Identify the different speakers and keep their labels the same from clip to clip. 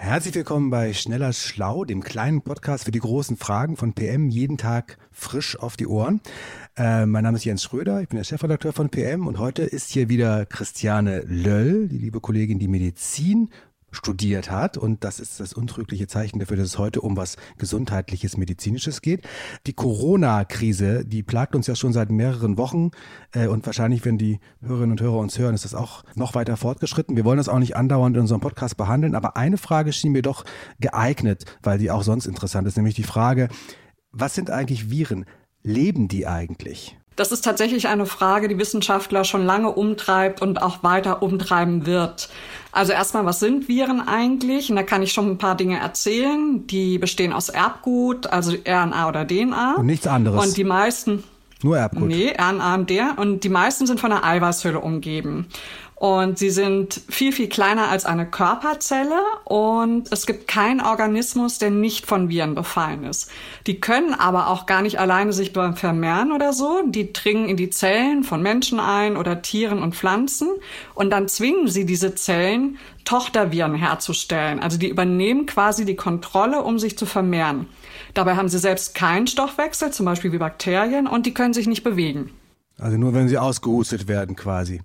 Speaker 1: Herzlich willkommen bei Schneller Schlau, dem kleinen Podcast für die großen Fragen von PM, jeden Tag frisch auf die Ohren. Äh, mein Name ist Jens Schröder, ich bin der Chefredakteur von PM und heute ist hier wieder Christiane Löll, die liebe Kollegin, die Medizin studiert hat. Und das ist das untrügliche Zeichen dafür, dass es heute um was Gesundheitliches, Medizinisches geht. Die Corona-Krise, die plagt uns ja schon seit mehreren Wochen. Äh, und wahrscheinlich, wenn die Hörerinnen und Hörer uns hören, ist das auch noch weiter fortgeschritten. Wir wollen das auch nicht andauernd in unserem Podcast behandeln. Aber eine Frage schien mir doch geeignet, weil die auch sonst interessant ist, nämlich die Frage, was sind eigentlich Viren? Leben die eigentlich?
Speaker 2: Das ist tatsächlich eine Frage, die Wissenschaftler schon lange umtreibt und auch weiter umtreiben wird. Also erstmal, was sind Viren eigentlich? Und da kann ich schon ein paar Dinge erzählen. Die bestehen aus Erbgut, also RNA oder DNA.
Speaker 1: Und nichts anderes.
Speaker 2: Und die meisten.
Speaker 1: Nur Erbgut.
Speaker 2: Nee, RNA und DNA. Und die meisten sind von einer Eiweißhülle umgeben. Und sie sind viel, viel kleiner als eine Körperzelle und es gibt keinen Organismus, der nicht von Viren befallen ist. Die können aber auch gar nicht alleine sich vermehren oder so. Die dringen in die Zellen von Menschen ein oder Tieren und Pflanzen und dann zwingen sie diese Zellen, Tochterviren herzustellen. Also die übernehmen quasi die Kontrolle, um sich zu vermehren. Dabei haben sie selbst keinen Stoffwechsel, zum Beispiel wie Bakterien, und die können sich nicht bewegen.
Speaker 1: Also nur wenn sie ausgehustet werden quasi.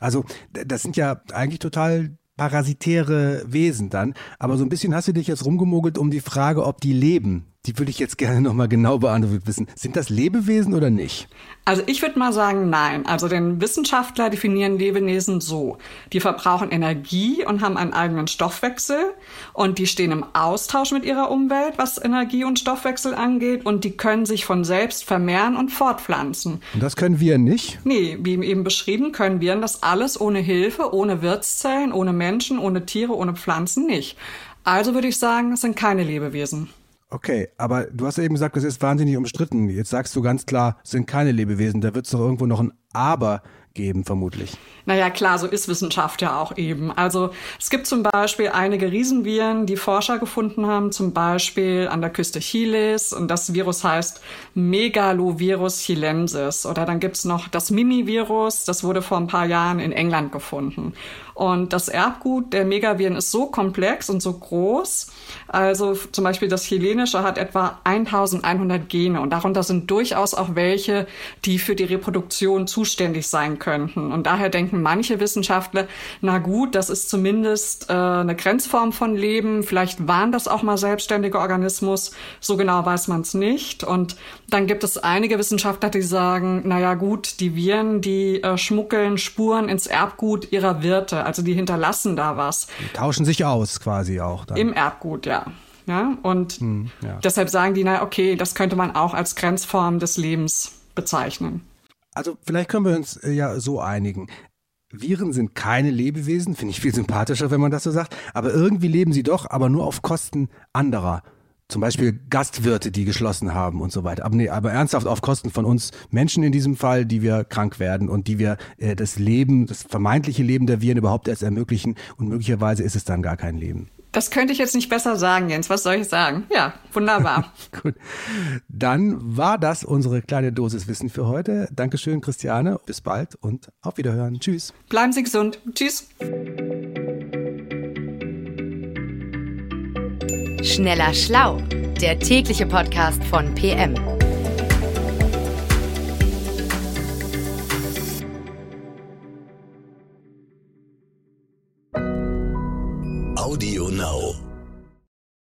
Speaker 1: Also das sind ja eigentlich total parasitäre Wesen dann. Aber so ein bisschen hast du dich jetzt rumgemogelt um die Frage, ob die leben. Die würde ich jetzt gerne nochmal genau beantwortet wissen. Sind das Lebewesen oder nicht?
Speaker 2: Also ich würde mal sagen, nein. Also den Wissenschaftler definieren Lebewesen so. Die verbrauchen Energie und haben einen eigenen Stoffwechsel und die stehen im Austausch mit ihrer Umwelt, was Energie und Stoffwechsel angeht und die können sich von selbst vermehren und fortpflanzen.
Speaker 1: Und das können wir nicht?
Speaker 2: Nee, wie eben beschrieben, können wir das alles ohne Hilfe, ohne Wirtszellen, ohne Menschen, ohne Tiere, ohne Pflanzen nicht. Also würde ich sagen, es sind keine Lebewesen.
Speaker 1: Okay, aber du hast eben gesagt, das ist wahnsinnig umstritten. Jetzt sagst du ganz klar, es sind keine Lebewesen. Da wird es doch irgendwo noch ein Aber geben, vermutlich.
Speaker 2: Naja, klar, so ist Wissenschaft ja auch eben. Also es gibt zum Beispiel einige Riesenviren, die Forscher gefunden haben, zum Beispiel an der Küste Chiles und das Virus heißt Megalovirus chilensis. Oder dann gibt's noch das Mimi-Virus, das wurde vor ein paar Jahren in England gefunden. Und das Erbgut der Megaviren ist so komplex und so groß. Also zum Beispiel das Chilenische hat etwa 1100 Gene und darunter sind durchaus auch welche, die für die Reproduktion zuständig sein könnten. Und daher denken manche Wissenschaftler, na gut, das ist zumindest äh, eine Grenzform von Leben. Vielleicht waren das auch mal selbstständige Organismus. So genau weiß man es nicht. Und dann gibt es einige Wissenschaftler, die sagen, na ja gut, die Viren, die äh, schmuggeln Spuren ins Erbgut ihrer Wirte. Also die hinterlassen da was.
Speaker 1: Die tauschen sich aus quasi auch. Dann.
Speaker 2: Im Erbgut, ja. Ja, und hm, ja. deshalb sagen die, na okay, das könnte man auch als Grenzform des Lebens bezeichnen.
Speaker 1: Also vielleicht können wir uns äh, ja so einigen. Viren sind keine Lebewesen, finde ich viel sympathischer, wenn man das so sagt, aber irgendwie leben sie doch, aber nur auf Kosten anderer. Zum Beispiel Gastwirte, die geschlossen haben und so weiter. Aber nee, aber ernsthaft auf Kosten von uns Menschen in diesem Fall, die wir krank werden und die wir äh, das Leben, das vermeintliche Leben der Viren überhaupt erst ermöglichen und möglicherweise ist es dann gar kein Leben.
Speaker 2: Das könnte ich jetzt nicht besser sagen, Jens. Was soll ich sagen? Ja, wunderbar.
Speaker 1: Gut. Dann war das unsere kleine Dosis Wissen für heute. Dankeschön, Christiane. Bis bald und auf Wiederhören. Tschüss.
Speaker 2: Bleiben Sie gesund. Tschüss.
Speaker 3: Schneller Schlau, der tägliche Podcast von PM.
Speaker 4: Audio Now.